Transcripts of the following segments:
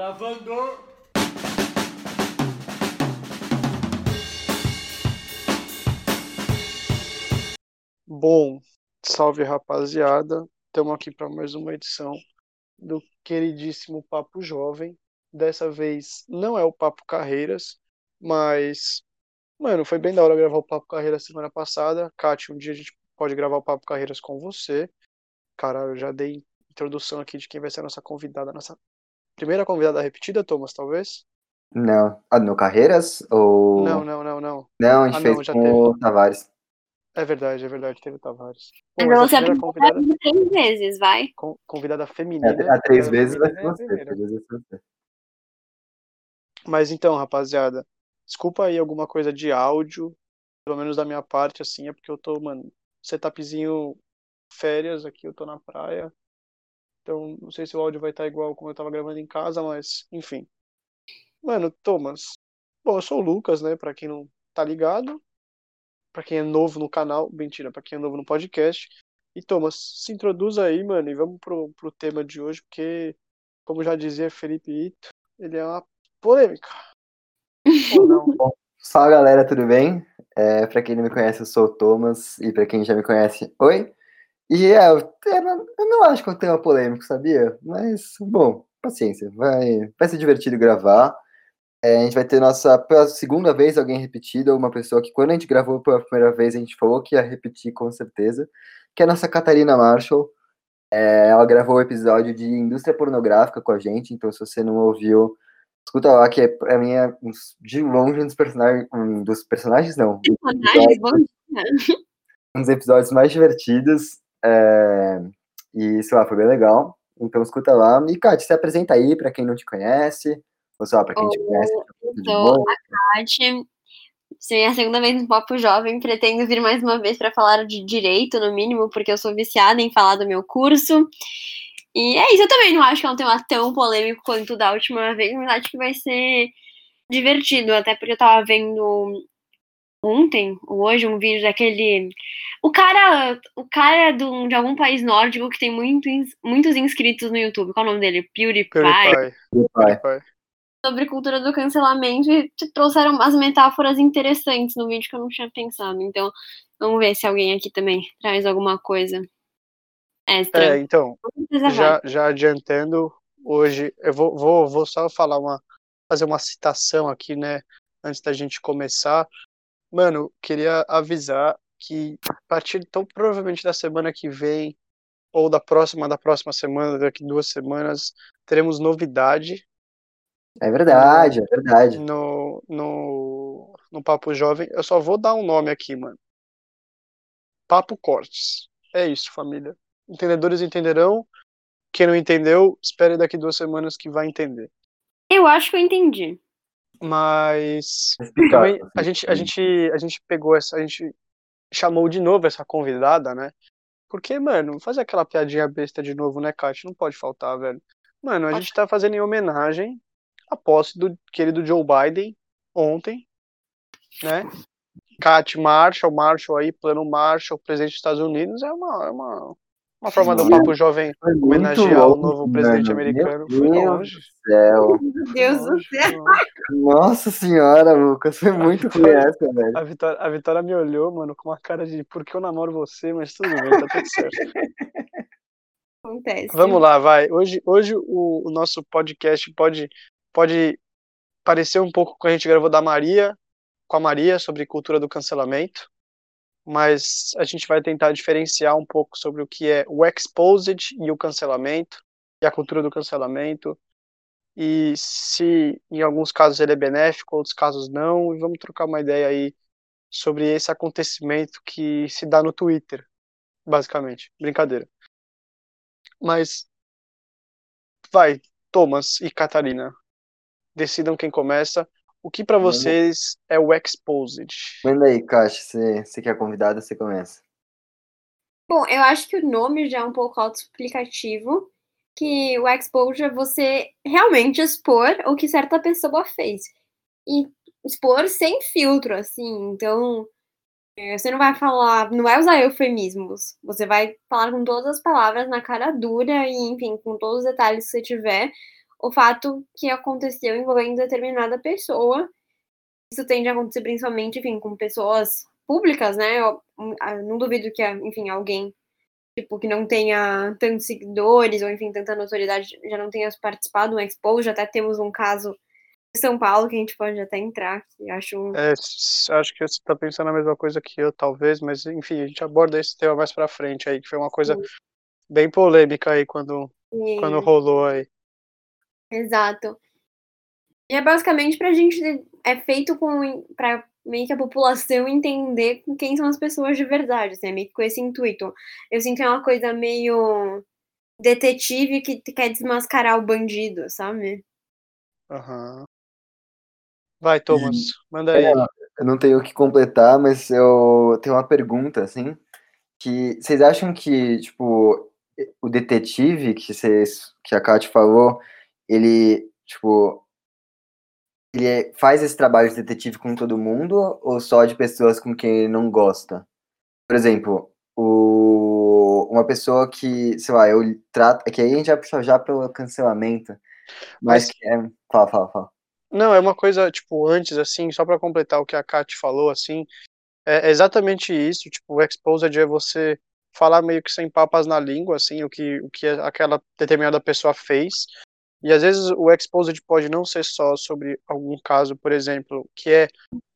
Gravando! Bom, salve rapaziada. Estamos aqui para mais uma edição do queridíssimo Papo Jovem. Dessa vez não é o Papo Carreiras, mas, mano, foi bem da hora gravar o Papo Carreiras semana passada. Kátia, um dia a gente pode gravar o Papo Carreiras com você. Cara, eu já dei introdução aqui de quem vai ser a nossa convidada, a nossa primeira convidada repetida, Thomas, talvez? Não. Ah, no Carreiras? Ou... Não, não, não, não. Não, a gente Ah, fez não, já com teve. o Tavares. É verdade, é verdade, teve o Tavares. Pô, Mas você primeira convidada, três vezes, vai. con- convidada feminina. É, a três convidada vezes vai ser feminina é a você. primeira. três vezes vai ser você. Mas então, rapaziada, desculpa aí alguma coisa de áudio, pelo menos da minha parte, assim, é porque eu tô, mano, setupzinho férias aqui, eu tô na praia. Então, não sei se o áudio vai estar igual como eu tava gravando em casa, mas, enfim. Mano, Thomas. Bom, eu sou o Lucas, né, pra quem não tá ligado. Pra quem é novo no canal, mentira, pra quem é novo no podcast. E Thomas, se introduz aí, mano, e vamos pro, pro tema de hoje, porque, como já dizia Felipe Ito, ele é uma polêmica. Não? Fala galera, tudo bem? É, pra quem não me conhece, eu sou o Thomas, e pra quem já me conhece, oi. E é, tema, eu não acho que é um tema polêmico, sabia? Mas, bom, paciência, vai, vai ser divertido gravar. É, a gente vai ter nossa, pela segunda vez, alguém repetido, uma pessoa que quando a gente gravou pela primeira vez, a gente falou que ia repetir com certeza, que é a nossa Catarina Marshall. É, ela gravou o episódio de indústria pornográfica com a gente, então se você não ouviu, escuta lá, que é, pra mim é um- de longe um dos personagens, um dos personagens não, Personagens, vamos um dos episódios mais divertidos. É, e, sei lá, foi bem legal. Então escuta lá. E, Kátia, se apresenta aí pra quem não te conhece. Ou lá, pra quem te conhece. sou boa. a Kate. Sim, é a segunda vez no Papo Jovem. Pretendo vir mais uma vez para falar de direito, no mínimo, porque eu sou viciada em falar do meu curso. E é isso, eu também não acho que é um tema tão polêmico quanto da última vez, mas acho que vai ser divertido, até porque eu tava vendo ontem ou hoje um vídeo daquele. O cara, o cara do, de algum país nórdico que tem muito, ins- muitos inscritos no YouTube. Qual é o nome dele? PewDiePie. PewDiePie. PewDiePie. sobre cultura do cancelamento e te trouxeram umas metáforas interessantes no vídeo que eu não tinha pensado. Então, vamos ver se alguém aqui também traz alguma coisa extra. É, então, já, já adiantando, hoje eu vou, vou, vou só falar uma, fazer uma citação aqui, né, antes da gente começar. Mano, queria avisar que a partir, então, provavelmente da semana que vem, ou da próxima, da próxima semana, daqui duas semanas, teremos novidade É verdade, é verdade. no, no, no Papo Jovem. Eu só vou dar um nome aqui, mano. Papo Cortes. É isso, família. Entendedores entenderão. Quem não entendeu, espere daqui duas semanas que vai entender. Eu acho que eu entendi. Mas também a gente, a gente, a gente pegou essa, a gente chamou de novo essa convidada, né? Porque, mano, fazer aquela piadinha besta de novo, né, Kátia? Não pode faltar, velho. Mano, a gente tá fazendo em homenagem à posse do querido Joe Biden ontem, né? Kat Marshall, Marshall aí, plano Marshall, presidente dos Estados Unidos, é uma, é uma, uma forma do. Papo Jovem homenagear o novo presidente mano. americano. Meu Foi Deus longe. do céu. Meu Deus do céu. Nossa senhora, Lucas. Foi muito ruim essa, velho. A Vitória, a Vitória me olhou, mano, com uma cara de por que eu namoro você, mas tudo bem, tá tudo certo. Acontece. Vamos lá, vai. Hoje, hoje o, o nosso podcast pode, pode parecer um pouco com a gente gravou da Maria, com a Maria, sobre cultura do cancelamento, mas a gente vai tentar diferenciar um pouco sobre o que é o exposed e o cancelamento, e a cultura do cancelamento, e se em alguns casos ele é benéfico, outros casos não, e vamos trocar uma ideia aí sobre esse acontecimento que se dá no Twitter, basicamente. Brincadeira. Mas vai, Thomas e Catarina, decidam quem começa. O que pra Vamos. vocês é o exposed? Manda aí, Kátia. Você, você que é convidada, você começa. Bom, eu acho que o nome já é um pouco autoexplicativo, que o exposure é você realmente expor o que certa pessoa fez. E expor sem filtro, assim, então é, você não vai falar, não vai usar eufemismos, você vai falar com todas as palavras na cara dura e, enfim, com todos os detalhes que você tiver, o fato que aconteceu envolvendo determinada pessoa. Isso tende a acontecer principalmente, enfim, com pessoas públicas, né? Eu, não duvido que, enfim, alguém tipo, que não tenha tantos seguidores, ou enfim, tanta notoriedade, já não tenha participado do Expo, já até temos um caso de São Paulo que a gente pode até entrar, que acho... É, acho que você está pensando a mesma coisa que eu, talvez, mas enfim, a gente aborda esse tema mais pra frente aí, que foi uma coisa Sim. bem polêmica aí quando, quando rolou aí. Exato. E é basicamente pra gente, é feito com, pra meio que a população entender quem são as pessoas de verdade, assim, meio que com esse intuito. Eu sinto que é uma coisa meio detetive que quer desmascarar o bandido, sabe? Aham. Uhum. Vai, Thomas, manda aí. É, eu não tenho o que completar, mas eu tenho uma pergunta, assim, que vocês acham que, tipo, o detetive que vocês, que a Kátia falou, ele, tipo, ele é, faz esse trabalho de detetive com todo mundo ou só de pessoas com quem ele não gosta? Por exemplo, o, uma pessoa que, sei lá, eu trato. É que aí a gente vai puxar já pelo cancelamento. Mas, mas que é. Fala, fala, fala. Não, é uma coisa, tipo, antes, assim, só para completar o que a Kat falou, assim, é exatamente isso, tipo, o exposed é você falar meio que sem papas na língua, assim, o que, o que aquela determinada pessoa fez, e às vezes o exposed pode não ser só sobre algum caso, por exemplo, que é,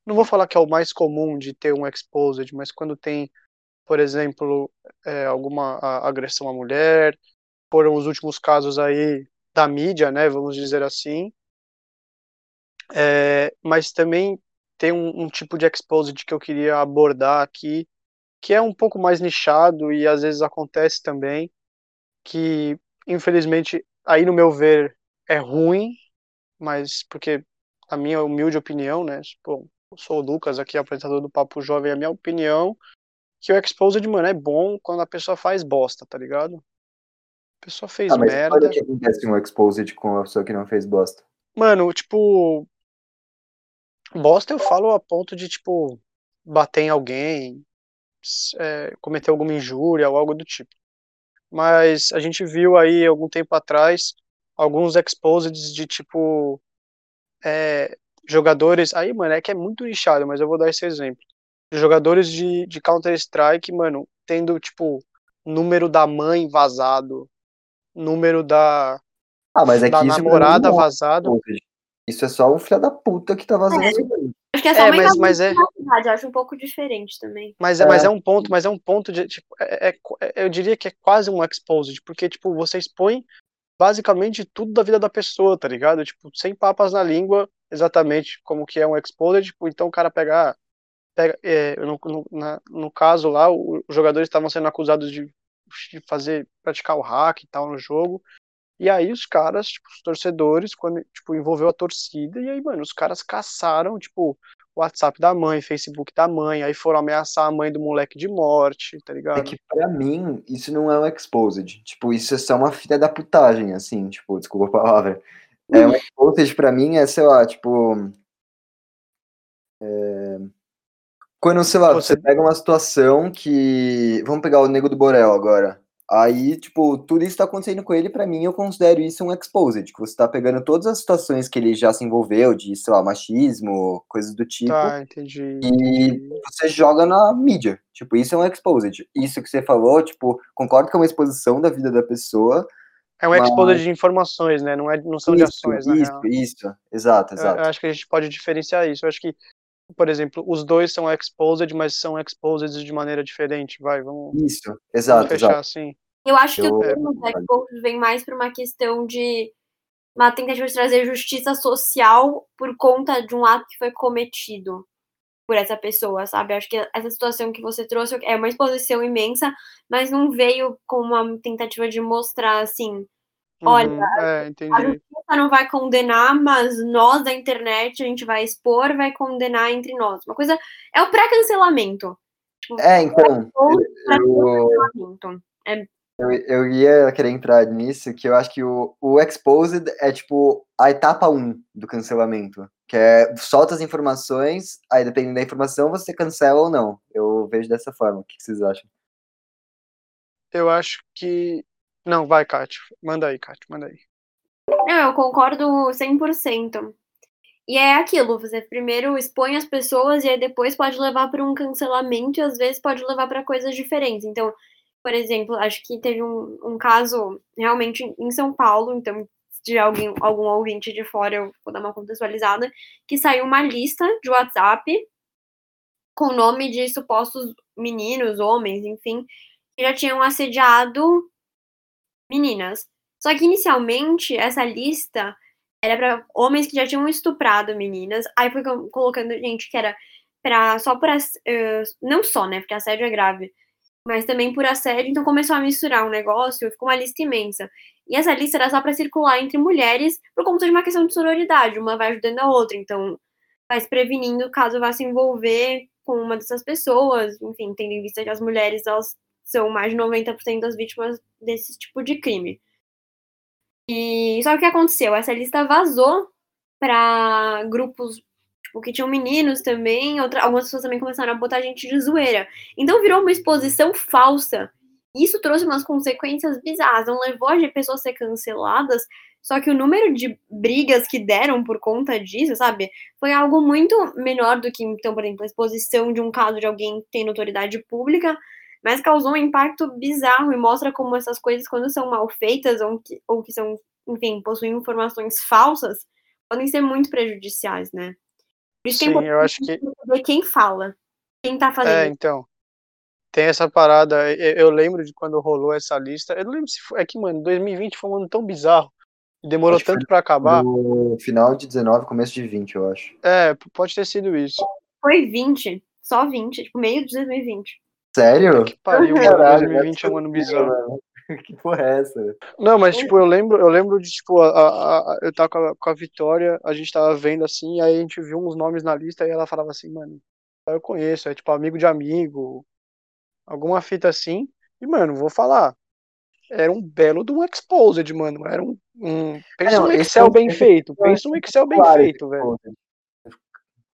não vou falar que é o mais comum de ter um exposed, mas quando tem, por exemplo, é, alguma agressão à mulher, foram os últimos casos aí da mídia, né, vamos dizer assim, é, mas também tem um, um tipo de exposed que eu queria abordar aqui, que é um pouco mais nichado e às vezes acontece também, que infelizmente aí no meu ver é ruim, mas porque a minha humilde opinião, né? Pô, eu sou o Lucas aqui, apresentador do Papo Jovem, a minha opinião que o Exposed, mano, é bom quando a pessoa faz bosta, tá ligado? A pessoa fez ah, mas merda. Olha que acontece um Exposed com a pessoa que não fez bosta. Mano, tipo. Bosta eu falo a ponto de, tipo, bater em alguém, é, cometer alguma injúria ou algo do tipo. Mas a gente viu aí algum tempo atrás alguns exposeds de tipo é, jogadores. Aí, mano, é que é muito lixado, mas eu vou dar esse exemplo. Jogadores de, de Counter-Strike, mano, tendo, tipo, número da mãe vazado, número da, ah, mas é da namorada é vazado. Isso é só o filho da puta que tá vazando é. isso Acho que é só é, mas, mas é... acho um pouco diferente também. Mas é, é, mas é um ponto, mas é um ponto de, tipo, é, é, é, eu diria que é quase um exposed, porque, tipo, você expõe basicamente tudo da vida da pessoa, tá ligado? Tipo, sem papas na língua, exatamente como que é um exposed, tipo, então o cara pega, pega é, no, no, na, no caso lá, os jogadores estavam sendo acusados de, de fazer, praticar o hack e tal no jogo, e aí os caras, tipo, os torcedores, quando, tipo, envolveu a torcida, e aí, mano, os caras caçaram, tipo, WhatsApp da mãe, Facebook da mãe, aí foram ameaçar a mãe do moleque de morte, tá ligado? É que pra mim, isso não é um exposed. Tipo, isso é só uma filha da putagem, assim, tipo, desculpa a palavra. É um exposed pra mim é, sei lá, tipo. É... Quando, sei lá, você pega uma situação que. Vamos pegar o Nego do Borel agora. Aí, tipo, tudo isso tá acontecendo com ele, para mim, eu considero isso um exposed, que você tá pegando todas as situações que ele já se envolveu, de, sei lá, machismo, coisas do tipo. Tá, entendi. E você joga na mídia. Tipo, isso é um exposed. Isso que você falou, tipo, concordo que é uma exposição da vida da pessoa. É um mas... exposed de informações, né? Não, é, não são isso, de ações, né? Isso, isso, exato, exato. Eu, eu acho que a gente pode diferenciar isso. Eu acho que por exemplo, os dois são exposed, mas são exposed de maneira diferente, vai, vamos. Isso, exato, vamos fechar exato. assim. Eu acho que eu, o termo exposed vem mais para uma questão de uma tentativa de trazer justiça social por conta de um ato que foi cometido por essa pessoa, sabe? Acho que essa situação que você trouxe é uma exposição imensa, mas não veio com uma tentativa de mostrar assim, Olha, uhum, é, a justiça não vai condenar, mas nós da internet a gente vai expor, vai condenar entre nós. Uma coisa. É o pré-cancelamento. Tipo, é, então. Eu, é... eu, eu, ia querer entrar nisso, que eu acho que o, o Exposed é tipo a etapa 1 do cancelamento. Que é solta as informações, aí dependendo da informação, você cancela ou não. Eu vejo dessa forma. O que vocês acham? Eu acho que não, vai, Kátia. Manda aí, Kátia, manda aí. Não, eu concordo 100%. E é aquilo, você primeiro expõe as pessoas e aí depois pode levar para um cancelamento e às vezes pode levar para coisas diferentes. Então, por exemplo, acho que teve um, um caso realmente em São Paulo, então tiver alguém, algum ouvinte de fora, eu vou dar uma contextualizada, que saiu uma lista de WhatsApp com o nome de supostos meninos, homens, enfim, que já tinham assediado meninas. Só que inicialmente essa lista era para homens que já tinham estuprado meninas. Aí foi colocando gente que era para só por uh, não só, né, porque assédio é grave, mas também por assédio, então começou a misturar um negócio, ficou uma lista imensa. E essa lista era só para circular entre mulheres por conta de uma questão de sororidade, uma vai ajudando a outra, então vai se prevenindo caso vá se envolver com uma dessas pessoas, enfim, tendo em vista que as mulheres elas são mais de 90% das vítimas desse tipo de crime. E só que o que aconteceu? Essa lista vazou para grupos tipo, que tinham meninos também, outra, algumas pessoas também começaram a botar gente de zoeira. Então virou uma exposição falsa. Isso trouxe umas consequências bizarras. Não levou a pessoas a ser canceladas, só que o número de brigas que deram por conta disso, sabe, foi algo muito menor do que, então, por exemplo, a exposição de um caso de alguém que tem notoriedade pública, mas causou um impacto bizarro e mostra como essas coisas, quando são mal feitas ou que, ou que são, enfim, possuem informações falsas, podem ser muito prejudiciais, né? Por isso Sim, tem eu acho que saber quem fala, quem tá fazendo. É, então. Tem essa parada, eu, eu lembro de quando rolou essa lista. Eu não lembro se foi. É que, mano, 2020 foi um ano tão bizarro Demorou acho tanto para acabar. No final de 19, começo de 20, eu acho. É, pode ter sido isso. Foi 20, só 20, tipo, meio de 2020. Sério? Que pariu, Caralho, 2020 é um ano bizarro. que porra é essa? Não, mas tipo, eu lembro, eu lembro de, tipo, a, a, a eu tava com a, com a, Vitória, a gente tava vendo assim, aí a gente viu uns nomes na lista e ela falava assim, mano, eu conheço, é tipo amigo de amigo, alguma fita assim. E, mano, vou falar, era um belo de um exposed, mano. Era um. um... Pensa um Excel bem feito. Pensa um Excel bem claro, feito, velho.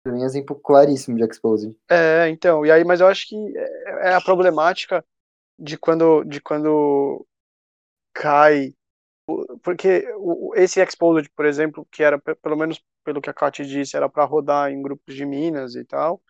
Pra mim é um exemplo claríssimo de exposed. É, então, e aí, mas eu acho que é, é a problemática de quando, de quando cai. Porque esse exposed, por exemplo, que era, pelo menos pelo que a Katy disse, era para rodar em grupos de minas e tal.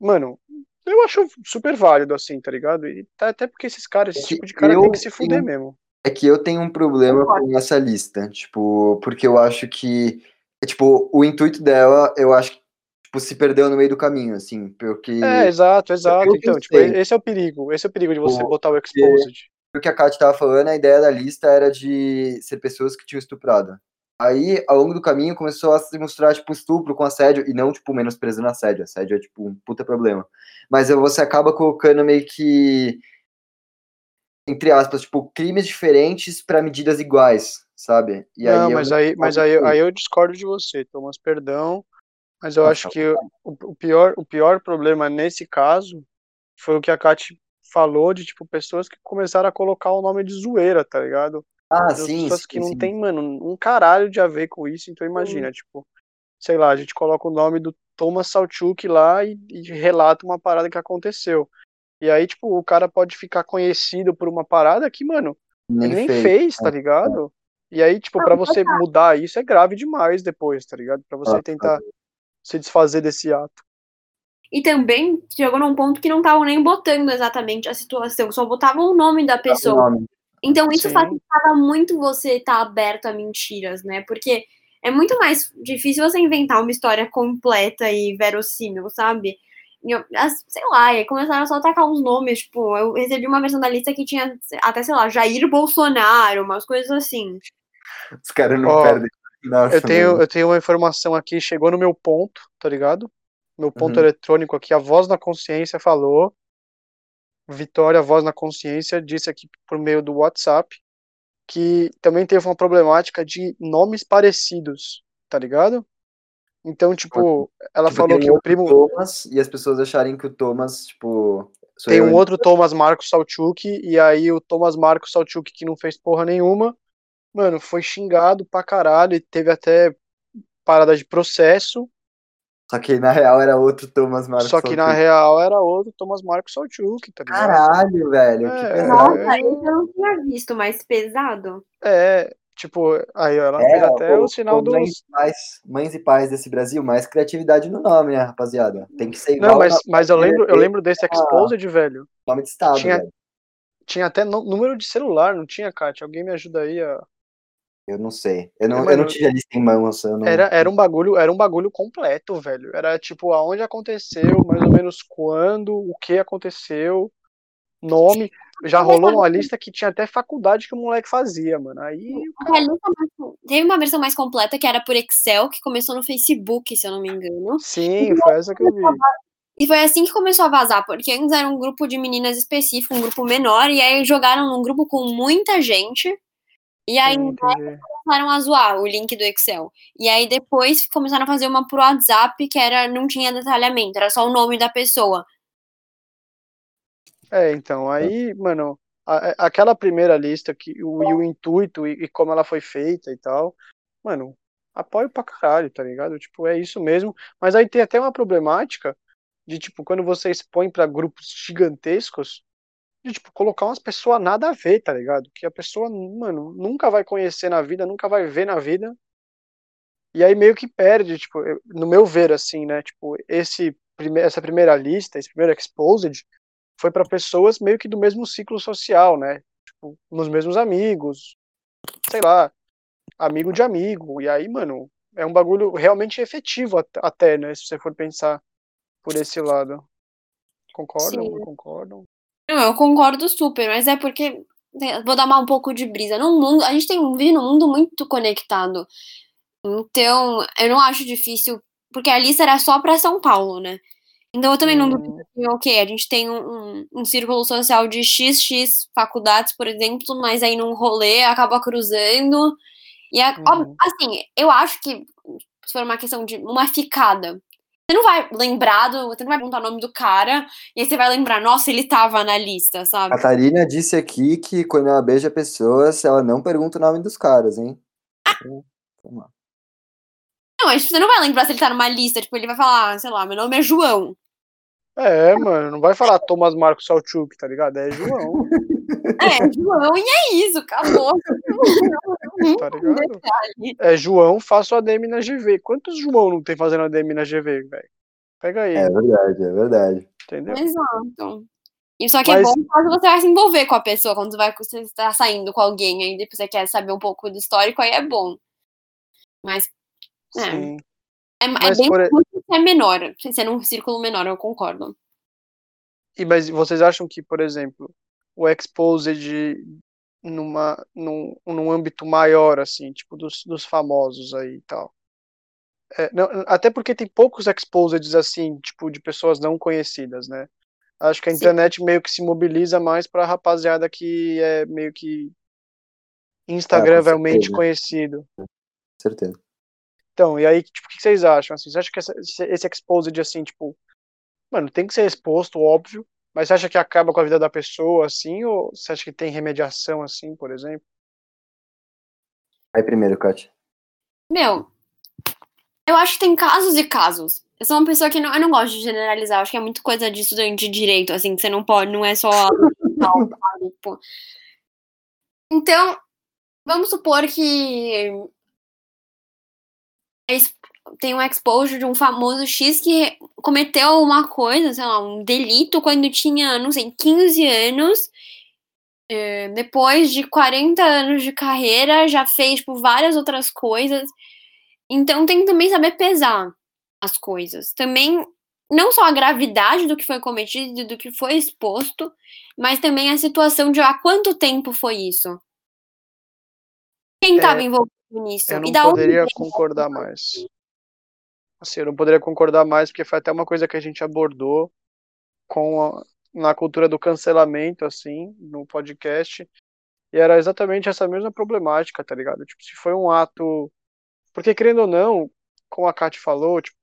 Mano, eu acho super válido, assim, tá ligado? E tá, até porque esses caras, esse é tipo de cara tem que se fuder tenho, mesmo. É que eu tenho um problema com essa lista, tipo, porque eu acho que, tipo, o intuito dela, eu acho que, tipo, se perdeu no meio do caminho, assim, porque... É, exato, exato, então, tipo, esse é o perigo, esse é o perigo de você botar o exposed. O que a Kat tava falando, a ideia da lista era de ser pessoas que tinham estuprado. Aí, ao longo do caminho, começou a se mostrar, tipo, estupro com assédio, e não, tipo, menosprezando assédio. Assédio é, tipo, um puta problema. Mas você acaba colocando meio que, entre aspas, tipo, crimes diferentes para medidas iguais, sabe? E não, aí mas, aí, mas aí, aí eu discordo de você, Thomas, perdão, mas eu acho que o, pior, o pior problema nesse caso foi o que a Kate falou de, tipo, pessoas que começaram a colocar o nome de zoeira, tá ligado? Ah, sim. Pessoas sim, que não sim. tem, mano, um caralho de a ver com isso, então imagina, tipo, sei lá, a gente coloca o nome do Thomas Salchuk lá e, e, relata uma parada que aconteceu. E aí, tipo, o cara pode ficar conhecido por uma parada que, mano, nem ele nem fez, fez tá é, ligado? E aí, tipo, para você mudar isso é grave demais depois, tá ligado? Para você tentar se desfazer desse ato. E também chegou num ponto que não estavam nem botando exatamente a situação, só botavam o nome da pessoa. Nome. Então isso Sim. facilitava muito você estar tá aberto a mentiras, né? Porque é muito mais difícil você inventar uma história completa e verossímil, sabe? Eu, sei lá, e começaram só a atacar uns nomes, tipo, eu recebi uma versão da lista que tinha até, sei lá, Jair Bolsonaro, umas coisas assim. Os caras não oh, perdem. Nossa, eu, tenho, eu tenho uma informação aqui, chegou no meu ponto, tá ligado? Meu ponto uhum. eletrônico aqui, a voz da consciência falou Vitória Voz na Consciência disse aqui por meio do WhatsApp que também teve uma problemática de nomes parecidos, tá ligado? Então, tipo, ela tipo, falou que o primo. Thomas, e as pessoas acharem que o Thomas, tipo. Tem um outro Thomas Marcos Salchuk, e aí o Thomas Marcos Salchuk, que não fez porra nenhuma, mano, foi xingado pra caralho e teve até parada de processo. Só que na real era outro Thomas Marcos Só que na real era outro Thomas Marcos Salchuk, tá ligado? Caralho, velho. É, Nossa, é... eu não tinha visto mais pesado. É, Tipo, aí ó, ela É, fez até ô, o sinal ô, dos. mães, pais, mães e pais desse Brasil, mais criatividade no nome, né, rapaziada? Tem que ser igual Não, mas, nome mas eu lembro, eu lembro desse Exposed, velho. nome de estado, Tinha- velho. Tinha até número de celular, não tinha, Kátia? Alguém me ajuda aí a. Eu não sei. Eu não, eu Mano, não tive a lista em mãos. Eu não... Era, era um bagulho, era um bagulho completo, velho. Era tipo aonde aconteceu, mais ou menos quando, o que aconteceu, nome. Já rolou uma lista que tinha até faculdade que o moleque fazia, mano. Aí o A lista mais- Teve uma versão mais completa que era por Excel, que começou no Facebook, se eu não me engano. Sim, foi essa que eu vi. E foi assim que começou a vazar, porque antes era um grupo de meninas específico, um grupo menor, e aí jogaram num grupo com muita gente. E aí entendi. começaram a zoar o link do Excel. E aí depois começaram a fazer uma pro WhatsApp que era não tinha detalhamento, era só o nome da pessoa. É, então, aí, mano, a- a- aquela primeira lista que o, e o intuito e, e como ela foi feita e tal, mano, apoio pra caralho, tá ligado? Tipo, é isso mesmo. Mas aí tem até uma problemática de, tipo, quando você expõe pra grupos gigantescos, de, tipo, colocar umas pessoas nada a ver, tá ligado? Que a pessoa, mano, nunca vai conhecer na vida, nunca vai ver na vida. E aí meio que perde, tipo, no meu ver, assim, né? Tipo, esse, prime essa primeira lista, esse primeiro exposed, foi para pessoas meio que do mesmo ciclo social, né? Tipo, nos mesmos amigos, sei lá, amigo de amigo. E aí, mano, é um bagulho realmente efetivo at- até, né? Se você for pensar por esse lado. Concordam? Sim. Não concordam? Não, eu concordo super, mas é porque né, vou dar uma, um pouco de brisa. No mundo, a gente tem um vive num mundo muito conectado. Então, eu não acho difícil, porque a lista era só pra São Paulo, né? Então eu também não Hum. duvido que, ok, a gente tem um, um, um círculo social de XX faculdades, por exemplo, mas aí num rolê acaba cruzando. E ó, Uhum. assim, eu acho que se for uma questão de uma ficada, você não vai lembrar do. Você não vai perguntar o nome do cara, e aí você vai lembrar, nossa, ele tava na lista, sabe? Catarina disse aqui que quando ela beija pessoas, ela não pergunta o nome dos caras, hein? Então, Vamos lá. Não, mas você não vai lembrar se ele tá numa lista, tipo, ele vai falar, ah, sei lá, meu nome é João. É, mano, não vai falar Thomas Marcos Salchuk, tá ligado? É João, É, João, e é isso, acabou. tá ligado? É João, faço ADM na GV. Quantos João não tem fazendo ADM na GV, velho? Pega aí, É verdade, é verdade. entendeu? Exato. E só que Mas- é bom caso você vai se envolver com a pessoa, quando você vai você está saindo com alguém, aí depois você quer saber um pouco do histórico, aí é bom. Mas É. Sim. é, é Mas bem por é menor, sendo um círculo menor, eu concordo. E, mas vocês acham que, por exemplo, o Exposed numa, num, num âmbito maior, assim, tipo dos, dos famosos aí e tal. É, não, até porque tem poucos Exposeds assim, tipo, de pessoas não conhecidas, né? Acho que a Sim. internet meio que se mobiliza mais pra rapaziada que é meio que instagramavelmente certeza. conhecido. Certeza. Então, e aí, tipo, o que vocês acham? Assim, você acha que essa, esse exposed, assim, tipo, mano, tem que ser exposto, óbvio, mas você acha que acaba com a vida da pessoa, assim, ou você acha que tem remediação, assim, por exemplo? Vai primeiro, Kátia. Meu, eu acho que tem casos e casos. Eu sou uma pessoa que não, eu não gosto de generalizar, eu acho que é muito coisa de estudante de direito, assim, que você não pode, não é só. tipo. Então, vamos supor que tem um exposure de um famoso X que cometeu uma coisa, sei lá, um delito quando tinha, não sei, 15 anos. É, depois de 40 anos de carreira, já fez tipo, várias outras coisas. Então tem que também saber pesar as coisas. Também, não só a gravidade do que foi cometido, do que foi exposto, mas também a situação de há quanto tempo foi isso. Quem É, estava envolvido nisso? Eu não onde poderia veio? concordar mais. Assim, eu não poderia concordar mais, porque foi até uma coisa que a gente abordou com a- na cultura do cancelamento, assim, no podcast, e era exatamente essa mesma problemática, tá ligado? Tipo, se foi um ato. Porque, querendo ou não, como a Kate falou, tipo,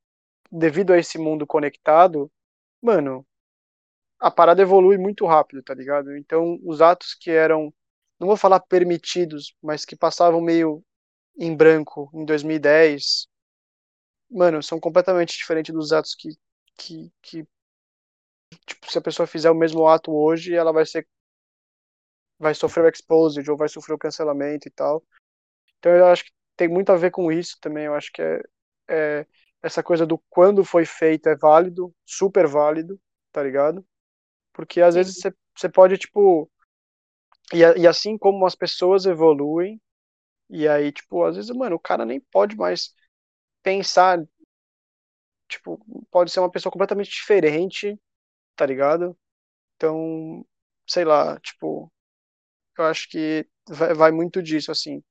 devido a esse mundo conectado, mano, a parada evolui muito rápido, tá ligado? Então, os atos que eram, não vou falar permitidos, mas que passavam meio em branco em 2010, mano, são completamente diferentes dos atos que, que, que tipo, se a pessoa fizer o mesmo ato hoje, ela vai ser vai sofrer o exposed ou vai sofrer o cancelamento e tal. Então eu acho que tem muito a ver com isso também. Eu acho que é, é essa coisa do quando foi feito é válido, super válido, tá ligado? Porque às vezes você pode, tipo. E, e assim como as pessoas evoluem, e aí, tipo, às vezes, mano, o cara nem pode mais pensar. Tipo, pode ser uma pessoa completamente diferente, tá ligado? Então, sei lá, tipo, eu acho que vai, vai muito disso, assim.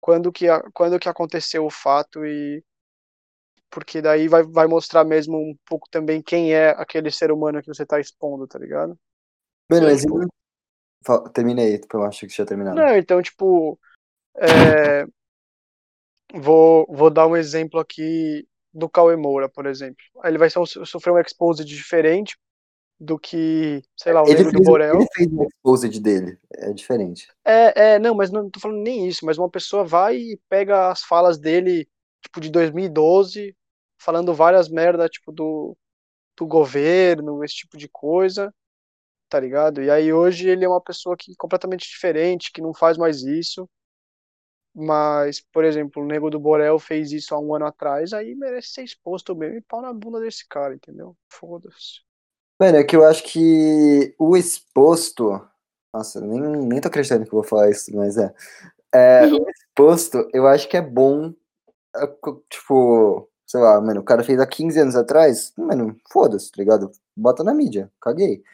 Quando que, quando que aconteceu o fato e. Porque daí vai, vai mostrar mesmo um pouco também quem é aquele ser humano que você tá expondo, tá ligado? Mas eu... Terminei, tipo, eu acho que já terminado. Não, então, tipo. É... Vou, vou dar um exemplo aqui do Cauê Moura, por exemplo. Ele vai sofrer um expose diferente do que, sei lá, o ele fez, do Borel. Ele fez o exposed dele, é diferente. É, é, não, mas não tô falando nem isso, mas uma pessoa vai e pega as falas dele, tipo, de 2012, falando várias merda, tipo, do, do governo, esse tipo de coisa, tá ligado? E aí hoje ele é uma pessoa que completamente diferente, que não faz mais isso, mas, por exemplo, o Nego do Borel fez isso há um ano atrás, aí merece ser exposto mesmo e pau na bunda desse cara, entendeu? Foda-se. Mano, é que eu acho que o exposto. Nossa, nem, nem tô acreditando que eu vou falar isso, mas é. é o exposto, eu acho que é bom. É, tipo, sei lá, mano, o cara fez há 15 anos atrás. Mano, foda-se, tá ligado? Bota na mídia, caguei.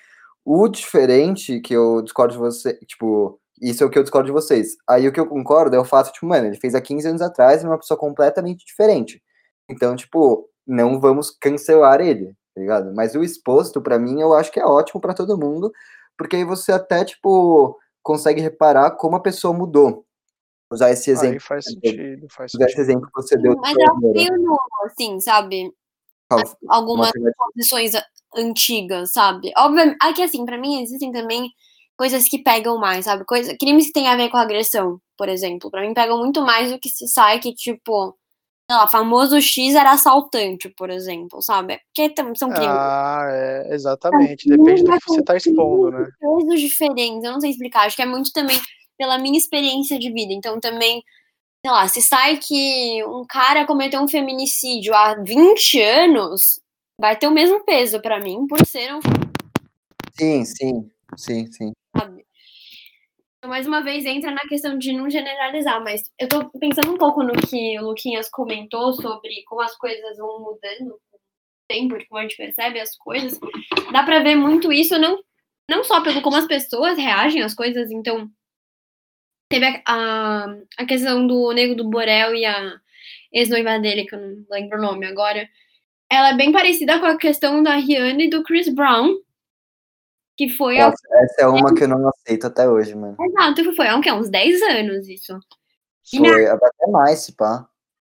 O diferente que eu discordo de você, tipo, isso é o que eu discordo de vocês. Aí o que eu concordo é o fato, tipo, mano, ele fez há 15 anos atrás e é uma pessoa completamente diferente. Então, tipo, não vamos cancelar ele, tá ligado? Mas o exposto, para mim, eu acho que é ótimo para todo mundo, porque aí você até, tipo, consegue reparar como a pessoa mudou. Usar esse exemplo. Aí faz sentido, faz Usar esse exemplo que você deu. Mas é um meio novo, assim, sabe? Algumas posições antigas, sabe? Obviamente, aqui assim, para mim existem também coisas que pegam mais, sabe? Coisa, crimes que tem a ver com agressão, por exemplo. para mim pegam muito mais do que se sai que, tipo, sei lá, famoso X era assaltante, por exemplo, sabe? Porque são crimes. Ah, é, exatamente. Depende do que você tá expondo, né? Coisas diferentes, eu não sei explicar. Acho que é muito também pela minha experiência de vida. Então, também, sei lá, se sai que um cara cometeu um feminicídio há 20 anos, vai ter o mesmo peso para mim por ser um. Sim, sim, sim, sim. Sabe? Então, mais uma vez, entra na questão de não generalizar, mas eu tô pensando um pouco no que o Luquinhas comentou sobre como as coisas vão mudando com o tempo, como a gente percebe as coisas. Dá pra ver muito isso, não, não só pelo como as pessoas reagem às coisas, então. Teve a, a, a questão do Nego do Borel e a ex-noiva dele, que eu não lembro o nome agora. Ela é bem parecida com a questão da Rihanna e do Chris Brown, que foi. Nossa, essa é uma que eu não aceito até hoje, mano. Exato, foi há uns 10 anos isso. Foi, na... até mais, se pá.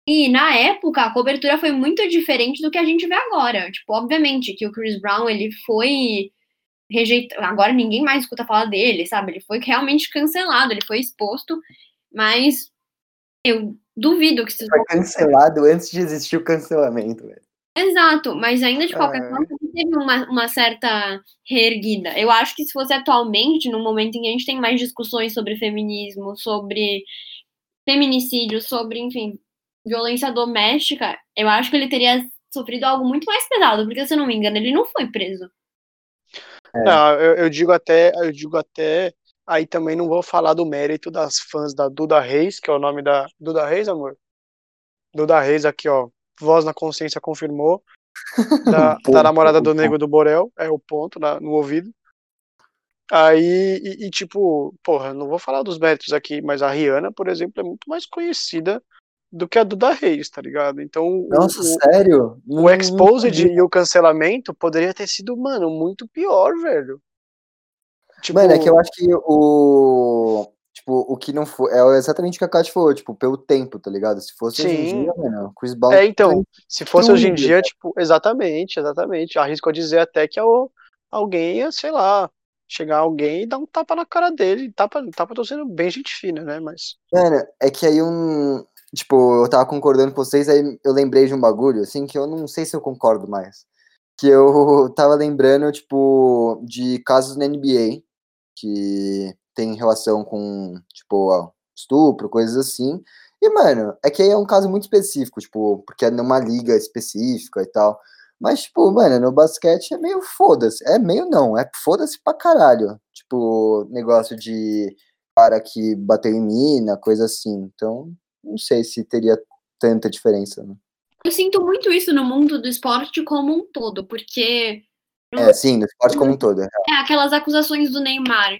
E na época, a cobertura foi muito diferente do que a gente vê agora. Tipo, obviamente que o Chris Brown, ele foi rejeitado. Agora ninguém mais escuta falar dele, sabe? Ele foi realmente cancelado, ele foi exposto, mas eu duvido que isso. Foi cancelado antes de existir o cancelamento, velho. Exato, mas ainda de qualquer é. forma teve uma, uma certa reerguida. Eu acho que se fosse atualmente, no momento em que a gente tem mais discussões sobre feminismo, sobre feminicídio, sobre, enfim, violência doméstica, eu acho que ele teria sofrido algo muito mais pesado, porque se eu não me engano, ele não foi preso. É. Não, eu, eu digo até, eu digo até, aí também não vou falar do mérito das fãs da Duda Reis, que é o nome da Duda Reis, amor. Duda Reis aqui, ó, voz na consciência confirmou, da, da namorada do Nego do Borel, é o ponto na, no ouvido. Aí, e, e, tipo, porra, não vou falar dos méritos aqui, mas a Rihanna, por exemplo, é muito mais conhecida do que a Duda Reis, tá ligado? Então. Nossa, o, sério? O Exposed e o cancelamento poderia ter sido, mano, muito pior, velho. Tipo... Mano, é que eu acho que o. Tipo, o que não foi. É exatamente o que a Kátia falou, tipo, pelo tempo, tá ligado? Se fosse Sim. hoje em dia, mano, Chris Brown. É, então, se fosse hoje em dia, tipo, exatamente, exatamente. Arrisco a dizer até que é o, alguém ia, sei lá, chegar alguém e dar um tapa na cara dele. Tapa, tapa tô sendo bem gente fina, né? Mas. Mano, é que aí um. Tipo, eu tava concordando com vocês, aí eu lembrei de um bagulho, assim, que eu não sei se eu concordo mais. Que eu tava lembrando, tipo, de casos na NBA, que tem relação com, tipo, estupro, coisas assim. E, mano, é que aí é um caso muito específico, tipo, porque é numa liga específica e tal. Mas, tipo, mano, no basquete é meio foda-se. É meio não, é foda-se pra caralho. Tipo, negócio de cara que bateu em mina, coisa assim. Então, não sei se teria tanta diferença, né? Eu sinto muito isso no mundo do esporte como um todo, porque. É, sim, no esporte como um todo. É, é aquelas acusações do Neymar.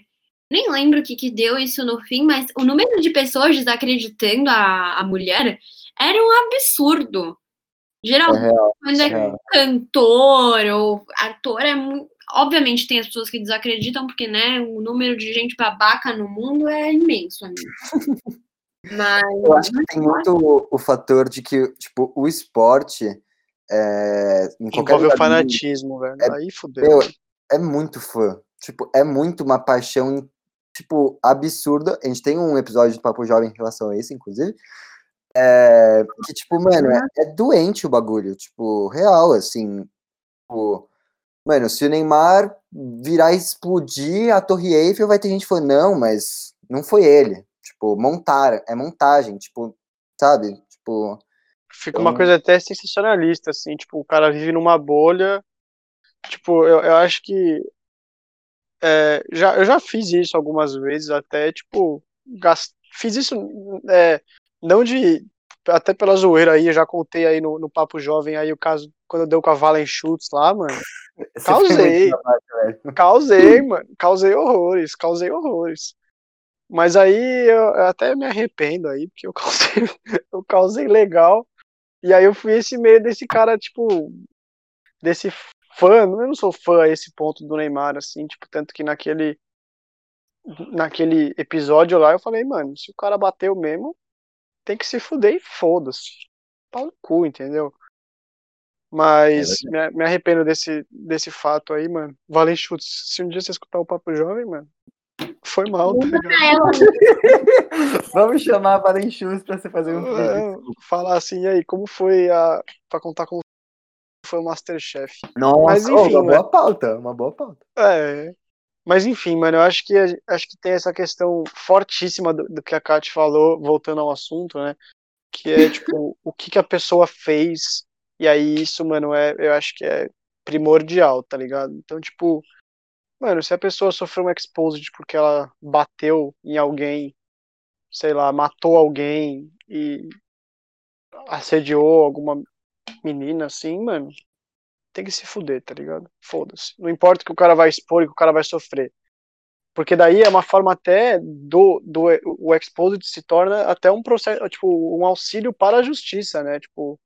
Nem lembro o que, que deu isso no fim, mas o número de pessoas desacreditando a, a mulher era um absurdo. Geralmente, é real, quando é, é cantor ou ator, é muito. Obviamente tem as pessoas que desacreditam, porque né, o número de gente babaca no mundo é imenso, amigo. Mas. Eu acho que tem muito o, o fator de que, tipo, o esporte. É, em Envolve o fanatismo, velho. É, Aí fudeu. é muito fã. Tipo, é muito uma paixão, tipo, absurda. A gente tem um episódio do Papo Jovem em relação a isso, inclusive. É, que, tipo, mano, é, é, doente o bagulho, tipo, real, assim. Tipo, mano, se o Neymar virar e explodir a Torre Eiffel, vai ter gente falando, não, mas não foi ele. Tipo, montar, é montagem, tipo, sabe? Tipo. Fica uma coisa até sensacionalista, assim, tipo, o cara vive numa bolha. Tipo, eu, eu acho que. É, já, eu já fiz isso algumas vezes, até, tipo, gast... fiz isso é, não de. Até pela zoeira aí, eu já contei aí no, no Papo Jovem aí o caso quando deu com a Valen Schultz lá, mano. Você causei. Causei, mano. Causei horrores, causei horrores. Mas aí eu, eu até me arrependo aí, porque eu causei, eu causei legal. E aí eu fui esse meio desse cara, tipo, desse fã, eu não sou fã a esse ponto do Neymar, assim, tipo, tanto que naquele naquele episódio lá eu falei, mano, se o cara bateu mesmo, tem que se fuder e foda-se. Pau no cu, entendeu? Mas é me, me, arrependo desse, desse fato aí, mano. Valen Chutes, se um dia você escutar o Papo Jovem, mano, foi mal, tá Vamos chamar a Valen Chutes pra você fazer um Falar assim, aí, como foi a. pra contar como foi o Masterchef. Nossa, Mas, enfim, oh, uma boa né? pauta, uma boa pauta. É. Mas enfim, mano, eu acho que acho que tem essa questão fortíssima do, do que a Kat falou, voltando ao assunto, né? Que é tipo, o que, que a pessoa fez, e aí isso, mano, é, eu acho que é primordial, tá ligado? Então, tipo, mano, se a pessoa sofreu um exposed porque ela bateu em alguém, sei lá, matou alguém e assediou alguma menina assim, mano, tem que se fuder, tá ligado? Foda-se. Não importa que o cara vai expor e que o cara vai sofrer. Porque daí é uma forma até do, do o exposed se torna até um processo, tipo, um auxílio para a justiça, né? Tipo,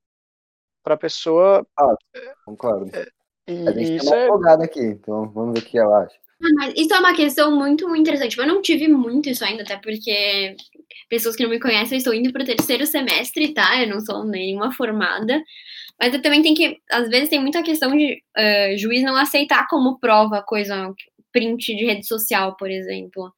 para a pessoa. Ah, concordo. É, e, a gente tem uma é... aqui, então vamos ver o que ela acha. Mas isso é uma questão muito interessante. Eu não tive muito isso ainda, até porque pessoas que não me conhecem, eu estou indo para o terceiro semestre, tá? Eu não sou nenhuma formada. Mas eu também tenho que. Às vezes tem muita questão de uh, juiz não aceitar como prova coisa, print de rede social, por exemplo.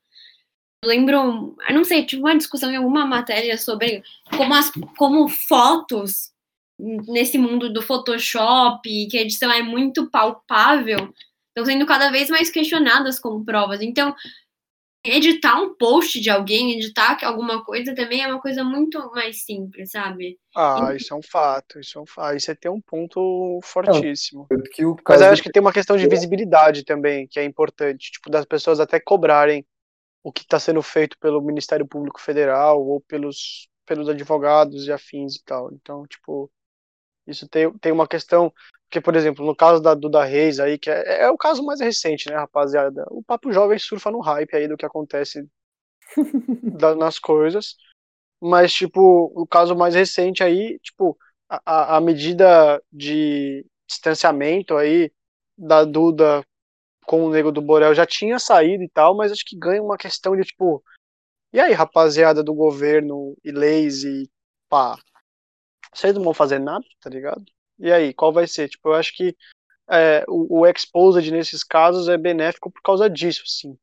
Eu lembro, eu não sei, tive uma discussão em alguma matéria sobre como, as, como fotos nesse mundo do Photoshop, que a edição é muito palpável, estão sendo cada vez mais questionadas como provas. Então, editar um post de alguém, editar alguma coisa também é uma coisa muito mais simples, sabe? Ah, isso é um fato, isso é um fato. Isso é ter um ponto fortíssimo. Não, Mas eu acho que tem uma questão de visibilidade também, que é importante, tipo, das pessoas até cobrarem o que está sendo feito pelo Ministério Público Federal ou pelos, pelos advogados e afins e tal. Então, tipo, isso tem, tem uma questão porque, por exemplo, no caso da Duda Reis aí, que é, é, o caso mais recente, né, rapaziada? O Papo Jovem surfa no hype aí do que acontece da, nas coisas. Mas, tipo, o caso mais recente aí, tipo, a, a medida de distanciamento aí da Duda com o Nego do Borel já tinha saído e tal, mas acho que ganha uma questão de, tipo, e aí, rapaziada do governo e leis e pá, vocês não vão fazer nada, tá ligado? E aí, qual vai ser? Tipo, eu acho que é, o, o exposed nesses casos é benéfico por causa disso, assim.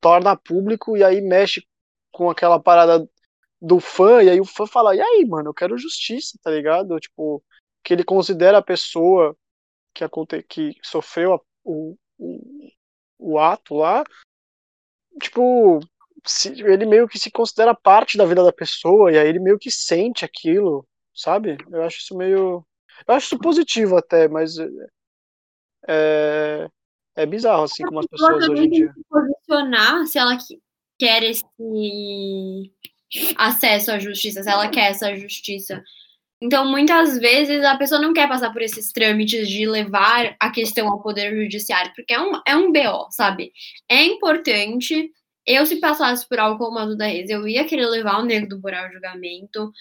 Torna público e aí mexe com aquela parada do fã, e aí o fã fala, e aí, mano, eu quero justiça, tá ligado? Tipo, que ele considera a pessoa que, aconte que sofreu a, o, o, o ato lá, tipo, se, ele meio que se considera parte da vida da pessoa, e aí ele meio que sente aquilo, sabe? Eu acho isso meio. Eu acho isso positivo até, mas é, é bizarro, assim, como as pessoas hoje em dia. Se posicionar se ela quer esse acesso à justiça, se ela quer essa justiça. Então, muitas vezes, a pessoa não quer passar por esses trâmites de levar a questão ao Poder Judiciário, porque é um, é um BO, sabe? É importante. Eu, se passasse por algo como a Duda Reis, eu ia querer levar o negro do Boral ao julgamento.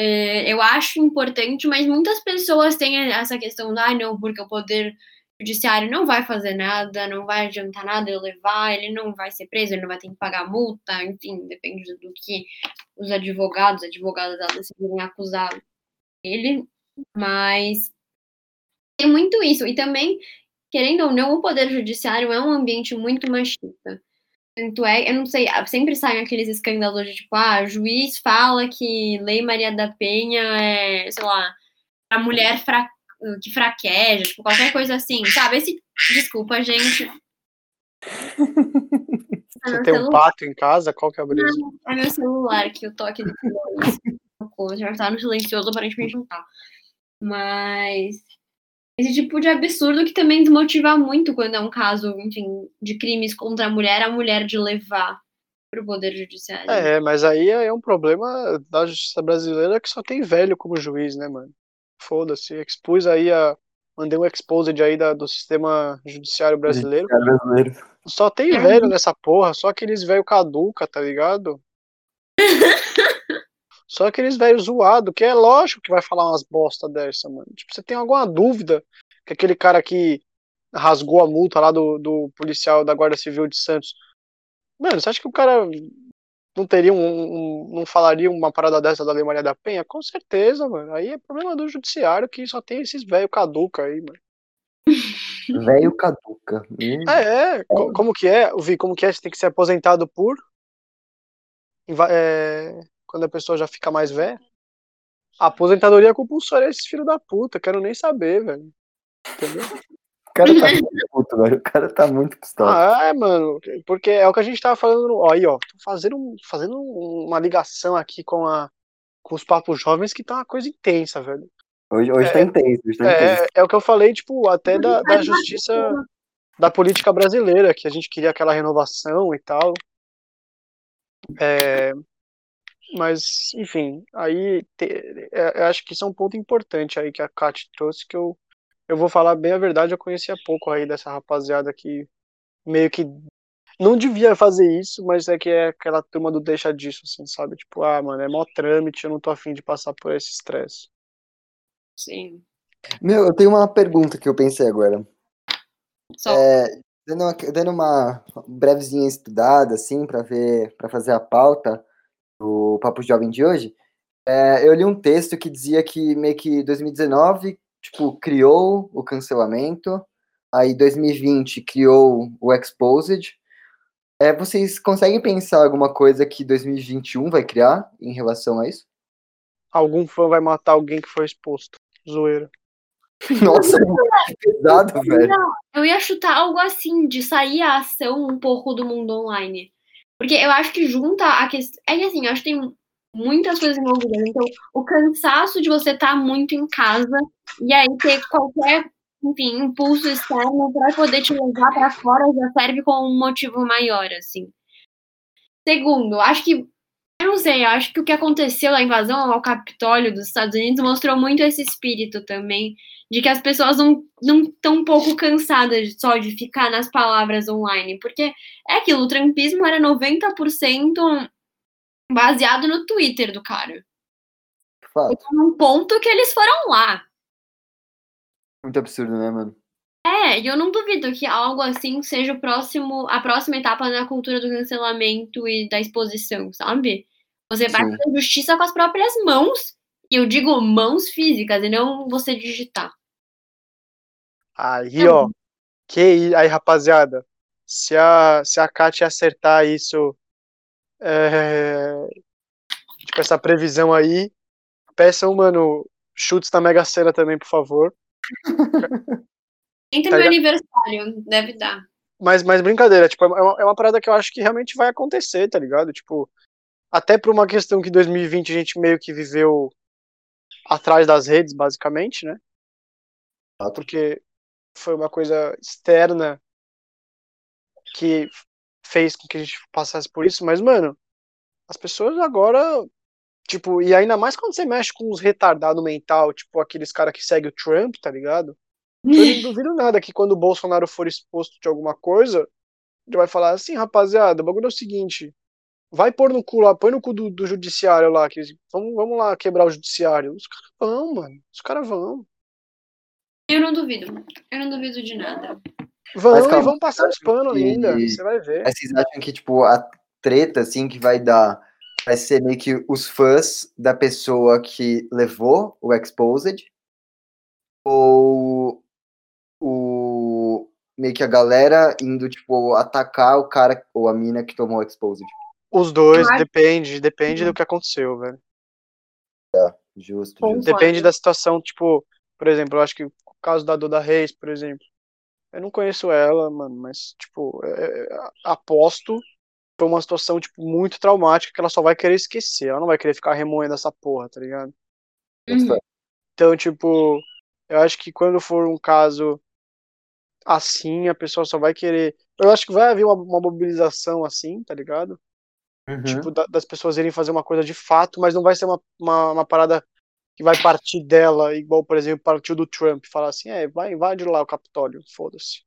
É, eu acho importante, mas muitas pessoas têm essa questão, ah, não, porque o Poder judiciário não vai fazer nada, não vai adiantar nada eu levar, ele não vai ser preso, ele não vai ter que pagar multa, enfim, depende do que os advogados, advogadas decidirem acusar ele, mas tem muito isso. E também, querendo ou não, o poder judiciário é um ambiente muito machista. Tanto é, eu não sei, sempre saem aqueles escândalos de tipo, ah, juiz fala que Lei Maria da Penha é, sei lá, a mulher fraca que fraqueja, tipo, qualquer coisa assim, sabe? Esse. Desculpa, gente. Você tem um pato em casa? Qual que é a brisa? é meu celular, que o toque do já tá no silencioso, aparentemente não tá. Mas esse tipo de absurdo que também desmotiva muito quando é um caso, enfim, de crimes contra a mulher, a mulher de levar pro poder judiciário. É, mas aí é um problema da justiça brasileira que só tem velho como juiz, né, mano? Foda-se, expus aí a. Mandei um exposed aí da, do sistema judiciário brasileiro. brasileiro. Só tem é. velho nessa porra, só aqueles velho caduca, tá ligado? só aqueles velhos zoado, que é lógico que vai falar umas bosta dessa, mano. Tipo, você tem alguma dúvida que aquele cara que rasgou a multa lá do, do policial da Guarda Civil de Santos. Mano, você acha que o cara não teria um, um, não falaria uma parada dessa da Lei Maria da Penha? Com certeza, mano. Aí é problema do judiciário que só tem esses velho caduca aí, mano. Velho caduca. Hum. É, é, como que é? Vi como que é? Você tem que ser aposentado por é, quando a pessoa já fica mais velha. aposentadoria compulsória é esse filho da puta, quero nem saber, velho. Entendeu? cara tá muito puto, velho. O cara tá muito pistola. Ah, é, mano. Porque é o que a gente tava falando. Ó, aí, ó. Tô fazendo, fazendo uma ligação aqui com, a, com os papos jovens que tá uma coisa intensa, velho. Hoje, hoje tá é, tá intenso. Hoje tá é, intenso. é o que eu falei, tipo, até da, da justiça da política brasileira, que a gente queria aquela renovação e tal. É, mas, enfim, aí te, é, eu acho que isso é um ponto importante aí que a Kat trouxe que eu eu vou falar bem a verdade, eu conhecia pouco aí dessa rapaziada que meio que não devia fazer isso, mas é que é aquela turma do deixa disso, assim, sabe? Tipo, ah, mano, é mó trâmite, eu não tô afim de passar por esse estresse. Sim. Meu, eu tenho uma pergunta que eu pensei agora. Só. É, dando, uma, dando uma brevezinha estudada, assim, para ver, para fazer a pauta do Papo Jovem de hoje, é, eu li um texto que dizia que meio que 2019 tipo, criou o cancelamento, aí 2020 criou o Exposed. É, vocês conseguem pensar alguma coisa que 2021 vai criar em relação a isso? Algum fã vai matar alguém que foi exposto. Zoeira. Nossa, que pesado, velho. Não, eu ia chutar algo assim, de sair a ação um pouco do mundo online. Porque eu acho que junta a questão. É que assim, eu acho que tem muitas coisas envolvidas. Então, o cansaço de você estar tá muito em casa e aí ter qualquer, enfim, impulso externo para poder te levar para fora já serve como um motivo maior, assim. Segundo, acho que eu não sei, eu acho que o que aconteceu na invasão ao Capitólio dos Estados Unidos mostrou muito esse espírito também, de que as pessoas não estão um pouco cansadas só de ficar nas palavras online, porque é aquilo, o trumpismo era 90% baseado no Twitter do cara. Fato. Num ponto que eles foram lá. Muito absurdo, né, mano? É, e eu não duvido que algo assim seja o próximo, a próxima etapa na cultura do cancelamento e da exposição, sabe? Você vai fazer justiça com as próprias mãos. E eu digo mãos físicas e não você digitar. Aí, ó. Que aí, rapaziada. Se a, se a Kátia acertar isso é, tipo, essa previsão aí. Peçam, mano, chutes na Mega Sena também, por favor. Entre tá meu aniversário, deve dar. Mas, mas brincadeira, tipo, é uma, é uma parada que eu acho que realmente vai acontecer, tá ligado? Tipo, até por uma questão que 2020 a gente meio que viveu atrás das redes, basicamente, né? Porque foi uma coisa externa que fez com que a gente passasse por isso, mas, mano, as pessoas agora, tipo, e ainda mais quando você mexe com os retardados mental, tipo aqueles caras que seguem o Trump, tá ligado? Eu não duvido nada que quando o Bolsonaro for exposto de alguma coisa, ele vai falar assim, rapaziada, o bagulho é o seguinte, vai pôr no cu lá, põe no cu do, do judiciário lá, que vamos, vamos lá quebrar o judiciário. Os caras vão, mano, os caras vão. Eu não duvido, eu não duvido de nada. Vão e vão passar os panos que- ainda, você vai ver. Mas vocês acham que, tipo, a treta, assim, que vai dar vai ser meio que os fãs da pessoa que levou o Exposed? Ou o meio que a galera indo, tipo, atacar o cara ou a mina que tomou o Exposed? Os dois, acho- depende, depende do que aconteceu, velho. Justo, Concordo. justo. Depende da situação, tipo, por exemplo, eu acho que caso da Duda Reis, por exemplo. Eu não conheço ela, mano, mas, tipo, é, é, aposto foi uma situação, tipo, muito traumática que ela só vai querer esquecer. Ela não vai querer ficar remoendo essa porra, tá ligado? Uhum. Então, tipo, eu acho que quando for um caso assim, a pessoa só vai querer. Eu acho que vai haver uma, uma mobilização assim, tá ligado? Uhum. Tipo, da- das pessoas irem fazer uma coisa de fato, mas não vai ser uma, uma, uma parada que vai partir dela, igual, por exemplo, partiu do Trump, falar assim, é, vai, invade lá o Capitólio, foda-se.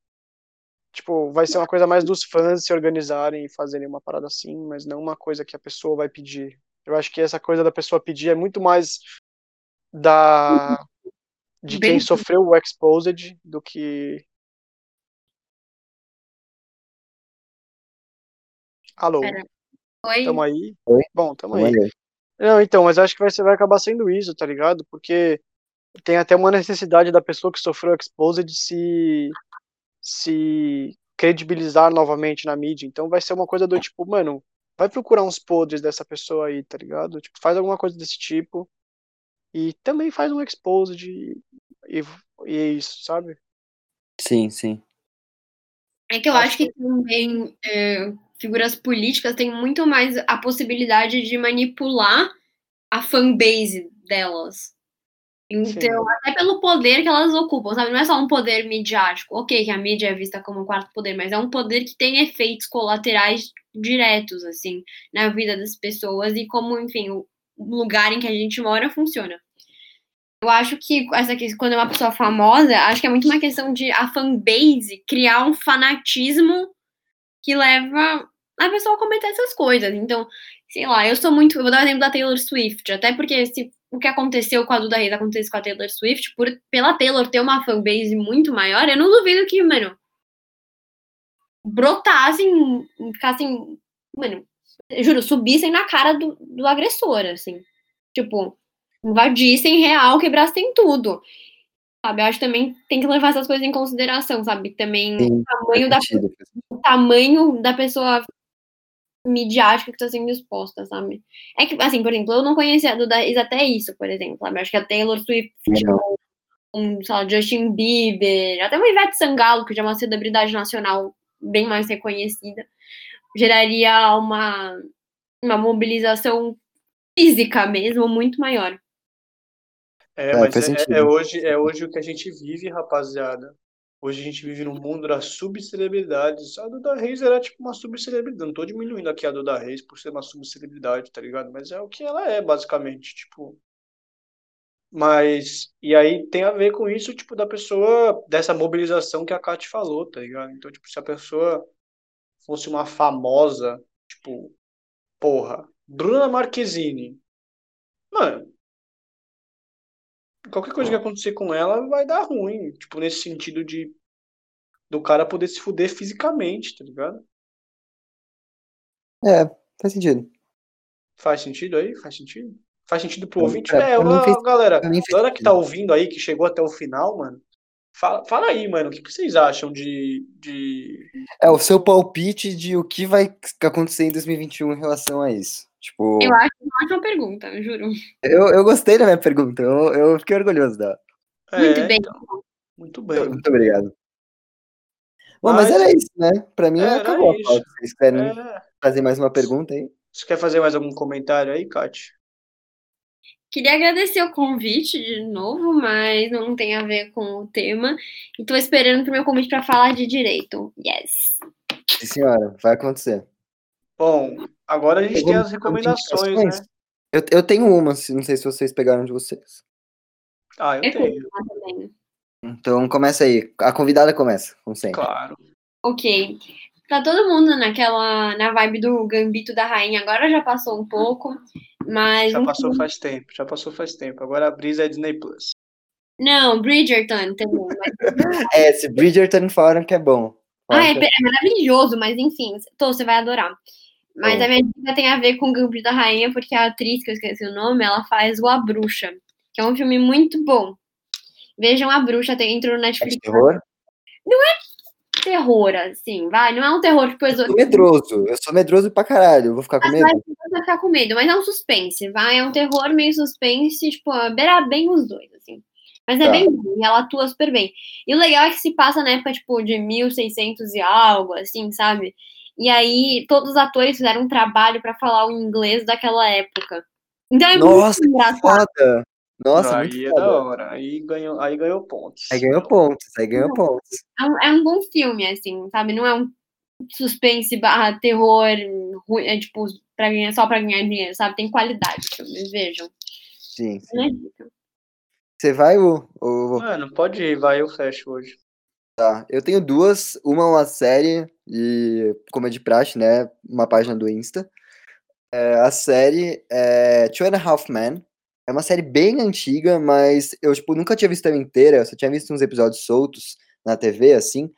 Tipo, vai ser uma coisa mais dos fãs se organizarem e fazerem uma parada assim, mas não uma coisa que a pessoa vai pedir. Eu acho que essa coisa da pessoa pedir é muito mais da de quem Bem- sofreu o exposed do que Alô, Pera. Oi? tamo aí? Oi? Bom, tamo Vamos aí. Não, então, mas acho que vai, vai acabar sendo isso, tá ligado? Porque tem até uma necessidade da pessoa que sofreu exposed de se, se credibilizar novamente na mídia. Então vai ser uma coisa do tipo, mano, vai procurar uns podres dessa pessoa aí, tá ligado? Tipo, faz alguma coisa desse tipo e também faz um exposed e, e, e é isso, sabe? Sim, sim. É que eu Acho acho que também é, figuras políticas têm muito mais a possibilidade de manipular a fanbase delas. Então, até pelo poder que elas ocupam, sabe? Não é só um poder midiático. Ok, que a mídia é vista como um quarto poder, mas é um poder que tem efeitos colaterais diretos, assim, na vida das pessoas e como, enfim, o lugar em que a gente mora funciona. Eu acho que essa questão, quando é uma pessoa famosa, acho que é muito uma questão de a fanbase criar um fanatismo que leva a pessoa a cometer essas coisas. Então, sei lá, eu sou muito. Eu vou dar o exemplo da Taylor Swift, até porque se o que aconteceu com a Duda Reis acontece com a Taylor Swift, por, pela Taylor ter uma fanbase muito maior, eu não duvido que, mano, brotassem, ficassem, mano, eu juro, subissem na cara do, do agressor, assim. Tipo, invadissem real, quebrassem tudo. Sabe, eu acho que também tem que levar essas coisas em consideração, sabe? Também Sim, o tamanho da, Faz sentido. o tamanho da pessoa midiática que está sendo exposta, sabe? É que, assim, por exemplo, eu não conhecia a Duda Reis até isso, por exemplo, sabe? Acho que a Taylor Swift, um, sei lá, Justin Bieber, até uma Ivete Sangalo, que já é uma celebridade nacional bem mais reconhecida, geraria uma, uma mobilização física mesmo muito maior. É, É, mas é, é hoje, é hoje o que a gente vive, rapaziada. Hoje a gente vive num mundo das subcelebridades. A Duda Reis era tipo uma subcelebridade. Não tô diminuindo aqui a Duda Reis por ser uma subcelebridade, tá ligado? Mas é o que ela é, basicamente, tipo. Mas, e aí tem a ver com isso, tipo, da pessoa, dessa mobilização que a Kate falou, tá ligado? Então, tipo, se a pessoa fosse uma famosa, tipo, porra, Bruna Marquezine. Mano, qualquer coisa que acontecer com ela vai dar ruim. Tipo, nesse sentido de do cara poder se fuder fisicamente, tá ligado? É, faz sentido. Faz sentido aí? Faz sentido? Faz sentido pro ouvinte? É, ó, fez- galera, galera que tá ouvindo aí, que chegou até o final, mano, fala, fala aí, mano, o que, que vocês acham de, de... É o seu palpite de o que vai acontecer em 2021 em relação a isso. Tipo, Eu acho uma ótima pergunta, eu juro. eu, eu gostei da minha pergunta, eu, eu fiquei orgulhoso dela. Muito É, bem. então, muito bem. Muito obrigado. Bom, mas, Mas- era isso, né? Pra mim Era acabou a pauta. Vocês querem É. fazer mais uma pergunta aí? Você quer fazer mais algum comentário aí, Kátia? Queria agradecer o convite de novo, mas não tem a ver com o tema. E tô esperando pro meu convite para falar de direito. Yes. Sim, senhora, vai acontecer. Bom, agora a gente tem as recomendações, né? Eu, eu tenho uma, se- não sei se vocês pegaram de vocês. Ah, eu Eu tenho, também. Então começa aí. A convidada começa, como sempre. claro. Ok. Tá todo mundo naquela na vibe do Gambito da Rainha. Agora já passou um pouco, mas Já passou faz tempo, já passou faz tempo. Agora a brisa é Disney Plus. Não, Bridgerton, entendeu? Mas- É, se Bridgerton falaram que é bom. Ah, Falaram é, que pe- é maravilhoso, mas enfim, Tô, você vai adorar. Mas Bom. a minha dica tem a ver com o Gambito da Rainha, porque a atriz, que eu esqueci o nome, ela faz o A Bruxa, que é um filme muito bom. Vejam A Bruxa, tem, entrou no é Netflix. terror. terror, assim, vai. Não é um terror tipo Eu sou medroso. Eu sou medroso pra caralho. Vou ficar com medo. você vai ficar com medo, mas é um suspense, vai. É um terror meio suspense, tipo, beira bem os dois, assim. Mas é Tá. bem bom, ela atua super bem. E o legal é que se passa na época, tipo, de 1600 e algo, assim, sabe? E aí, todos os atores fizeram um trabalho pra falar o inglês daquela época. Então é Nossa, muito engraçado. Foda. Nossa, aí muito é foda. da hora. Aí ganhou, aí ganhou pontos. Aí ganhou pontos, aí ganhou pontos. É um, é um bom filme, assim, sabe? Não é um suspense barra terror, ruim, é tipo, pra ganhar, só pra ganhar dinheiro, sabe? Tem qualidade, filmes, vejam. Sim, sim. Né, dica? Você vai, o, o... Mano, pode ir, vai, eu fecho hoje. Tá, eu tenho duas. Uma é uma série, e como é de praxe, né? Uma página do Insta. É, a série é Two and a Half Men. É uma série bem antiga, mas eu, tipo, nunca tinha visto ela inteira. Eu só tinha visto uns episódios soltos na TV, assim.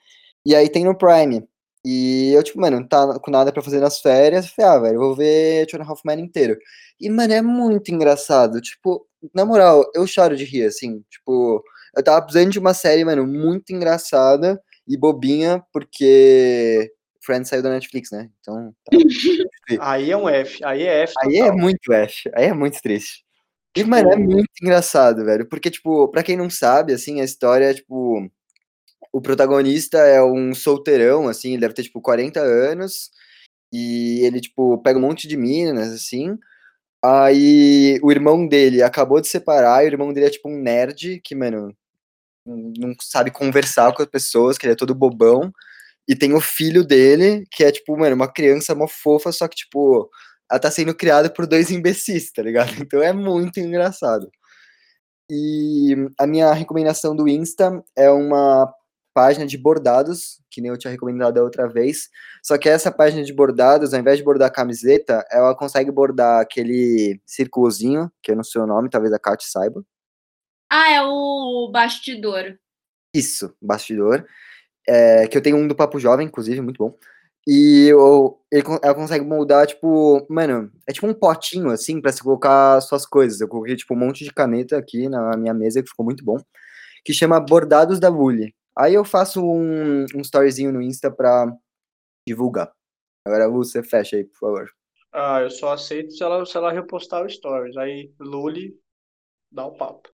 E aí tem no Prime. E eu, tipo, mano, não tá com nada pra fazer nas férias. Eu falei, ah, velho, eu vou ver Two and a Half Men inteiro. E, mano, é muito engraçado. Tipo, na moral, eu choro de rir, assim. Tipo, eu tava precisando de uma série, mano, muito engraçada e bobinha, porque Friends saiu da Netflix, né? Então, tá. Aí é um F, aí é F. aí é total. muito F, aí é muito triste. E, mano, é muito engraçado, velho, porque, tipo, pra quem não sabe, assim, a história é, tipo, o protagonista é um solteirão, assim, ele deve ter, tipo, 40 anos, e ele, tipo, pega um monte de minas, assim, aí o irmão dele acabou de separar, e o irmão dele é, tipo, um nerd, que, mano, não sabe conversar com as pessoas, que ele é todo bobão, e tem o filho dele, que é, tipo, mano, uma criança mó fofa, só que, tipo, ela tá sendo criada por dois imbecis, tá ligado? Então é muito engraçado. E a minha recomendação do Insta é uma página de bordados, que nem eu tinha recomendado a outra vez. Só que essa página de bordados, ao invés de bordar camiseta, ela consegue bordar aquele círculozinho, que eu não sei o nome, talvez a Kat saiba. Ah, é o bastidor. Isso, bastidor. É, que eu tenho um do Papo Jovem, inclusive, muito bom. E eu, ele ela consegue moldar, tipo, mano, é tipo um potinho, assim, pra você colocar suas coisas. Eu coloquei, tipo, um monte de caneta aqui na minha mesa, que ficou muito bom, que chama Bordados da Lully. Aí eu faço um, um storyzinho no Insta pra divulgar. Agora, Lu, você fecha aí, por favor. Ah, eu só aceito se ela, se ela repostar o stories. Aí, Luli, dá o papo.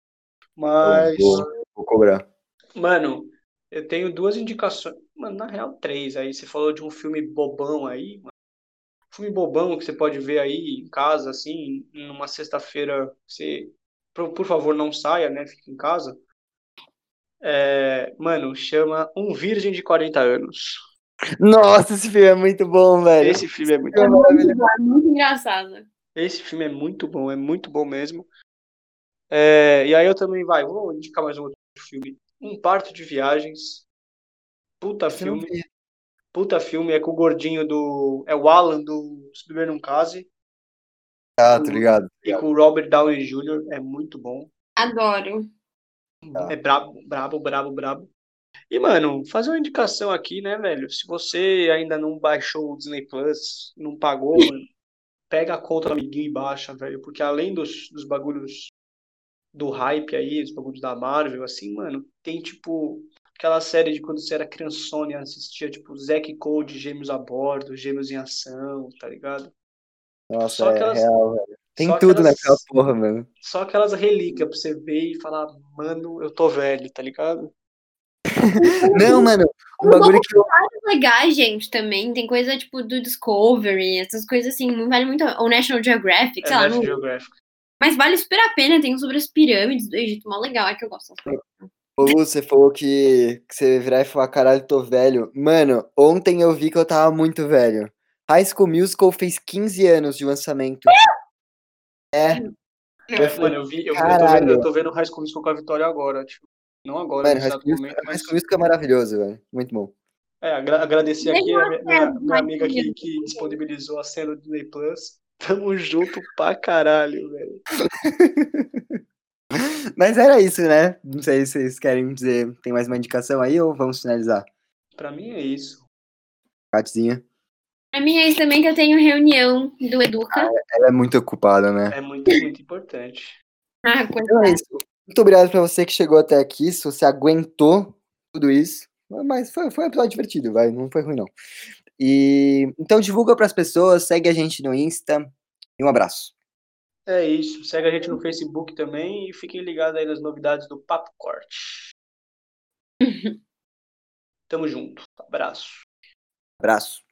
Mas, Eu vou, vou cobrar. mano, eu tenho duas indicações. Mano, na real, três. Aí você falou de um filme bobão aí, mano. Filme bobão que você pode ver aí em casa, assim, numa sexta-feira. Você, por, por favor, não saia, né? Fique em casa. É, mano, chama Um Virgem de 40 Anos. Nossa, esse filme é muito bom, velho. Esse filme é muito É maravilhoso. É muito engraçado. Esse filme é muito bom, é muito bom mesmo. É, e aí eu também, vai, vou indicar mais um outro filme. Um Parto de Viagens. Puta Esse filme. Puta filme, é com o gordinho do. É o Alan do Se Beber Num Case. Ah, tô ligado. E com o Robert Downey Jr. É muito bom. Adoro. Tá. É brabo, brabo, brabo, brabo. E, mano, fazer uma indicação aqui, né, velho? Se você ainda não baixou o Disney Plus, não pagou, mano, pega a conta do amiguinho e baixa, velho. Porque além dos, dos bagulhos do hype aí, dos bagulhos da Marvel, assim, mano, tem tipo aquela série de quando você era criançona e assistia, tipo, Zack e Cody, Gêmeos a Bordo, Gêmeos em Ação, tá ligado? Nossa, Só é aquelas- real, velho. Tem só tudo aquelas- naquela porra, mano. Só aquelas relíquias pra você ver e falar, mano, eu tô velho, tá ligado? Não, mano, um bagulho que eu. legais, gente, também. Tem coisa tipo do Discovery, essas coisas assim, não vale muito. Ou National Geographic, É sei lá. National não- Geographic. Mas vale super a pena, tem um sobre as pirâmides do Egito, mó legal, é que eu gosto. coisas. Ô, Lu, você falou que, que você virar e falar, caralho, tô velho. Mano, ontem eu vi que eu tava muito velho. High School Musical fez 15 anos de lançamento. É, É, mano, eu vi, eu, eu, tô Caralho. vendo, eu tô vendo High School Musical com a Vitória agora, tipo, não agora, mano, High School momento, High mas School Musical é maravilhoso, velho. Muito bom. é, agra- agradecer aqui a minha, minha, minha High amiga que, que disponibilizou a cena do Disney Plus. Tamo junto pra caralho, velho. Mas era isso, né? Não sei se vocês querem dizer, tem mais uma indicação aí ou vamos finalizar? Pra mim é isso. Catzinha. Pra mim é isso também que eu tenho reunião do Educa. Ela é muito ocupada, né? É muito, muito importante. Ah, coisa Então é isso. Muito obrigado pra você que chegou até aqui, se você aguentou tudo isso. Mas foi, foi um episódio divertido, vai. Não foi ruim, não. E então divulga pras pessoas, segue a gente no Insta. E um abraço. É isso. Segue a gente no Facebook também e fiquem ligados aí nas novidades do Papo Corte. Tamo junto. Abraço. Abraço.